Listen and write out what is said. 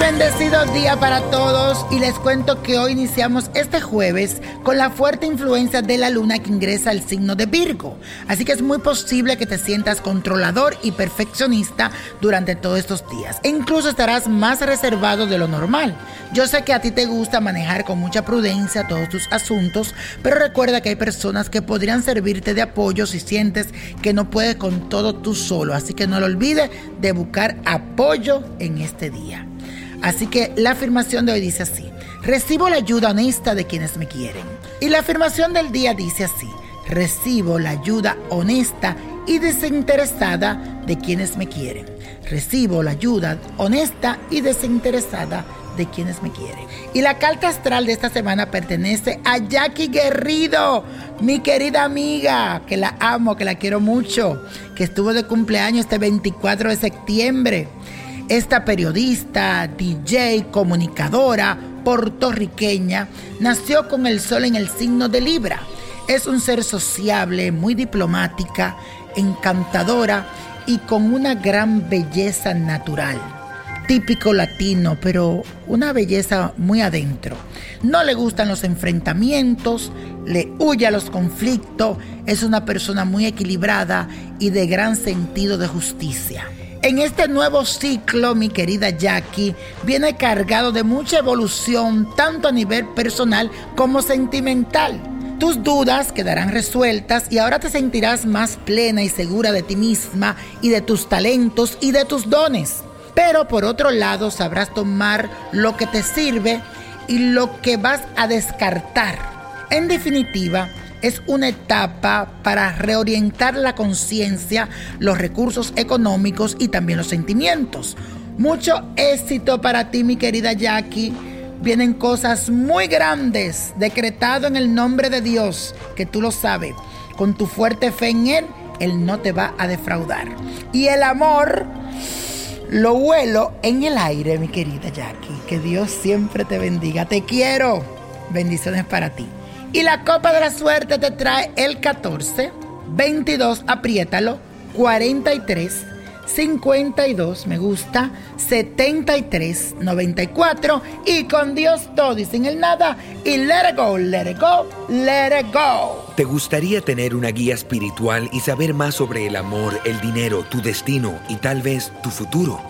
Bendecido día para todos y les cuento que hoy iniciamos este jueves con la fuerte influencia de la luna que ingresa al signo de Virgo. Así que es muy posible que te sientas controlador y perfeccionista durante todos estos días. E incluso estarás más reservado de lo normal. Yo sé que a ti te gusta manejar con mucha prudencia todos tus asuntos, pero recuerda que hay personas que podrían servirte de apoyo si sientes que no puedes con todo tú solo. Así que no lo olvides de buscar apoyo en este día. Así que la afirmación de hoy dice así, recibo la ayuda honesta de quienes me quieren. Y la afirmación del día dice así, recibo la ayuda honesta y desinteresada de quienes me quieren. Recibo la ayuda honesta y desinteresada de quienes me quieren. Y la carta astral de esta semana pertenece a Jackie Guerrido, mi querida amiga, que la amo, que la quiero mucho, que estuvo de cumpleaños este 24 de septiembre. Esta periodista, DJ, comunicadora puertorriqueña nació con el sol en el signo de Libra. Es un ser sociable, muy diplomática, encantadora y con una gran belleza natural. Típico latino, pero una belleza muy adentro. No le gustan los enfrentamientos, le huye a los conflictos, es una persona muy equilibrada y de gran sentido de justicia. En este nuevo ciclo, mi querida Jackie, viene cargado de mucha evolución, tanto a nivel personal como sentimental. Tus dudas quedarán resueltas y ahora te sentirás más plena y segura de ti misma y de tus talentos y de tus dones. Pero por otro lado sabrás tomar lo que te sirve y lo que vas a descartar. En definitiva, es una etapa para reorientar la conciencia, los recursos económicos y también los sentimientos. Mucho éxito para ti, mi querida Jackie. Vienen cosas muy grandes, decretado en el nombre de Dios, que tú lo sabes. Con tu fuerte fe en Él, Él no te va a defraudar. Y el amor lo vuelo en el aire, mi querida Jackie. Que Dios siempre te bendiga. Te quiero. Bendiciones para ti. Y la copa de la suerte te trae el 14, 22, apriétalo, 43, 52, me gusta, 73, 94 y con Dios todo y sin el nada y let it go, let it go, let it go. ¿Te gustaría tener una guía espiritual y saber más sobre el amor, el dinero, tu destino y tal vez tu futuro?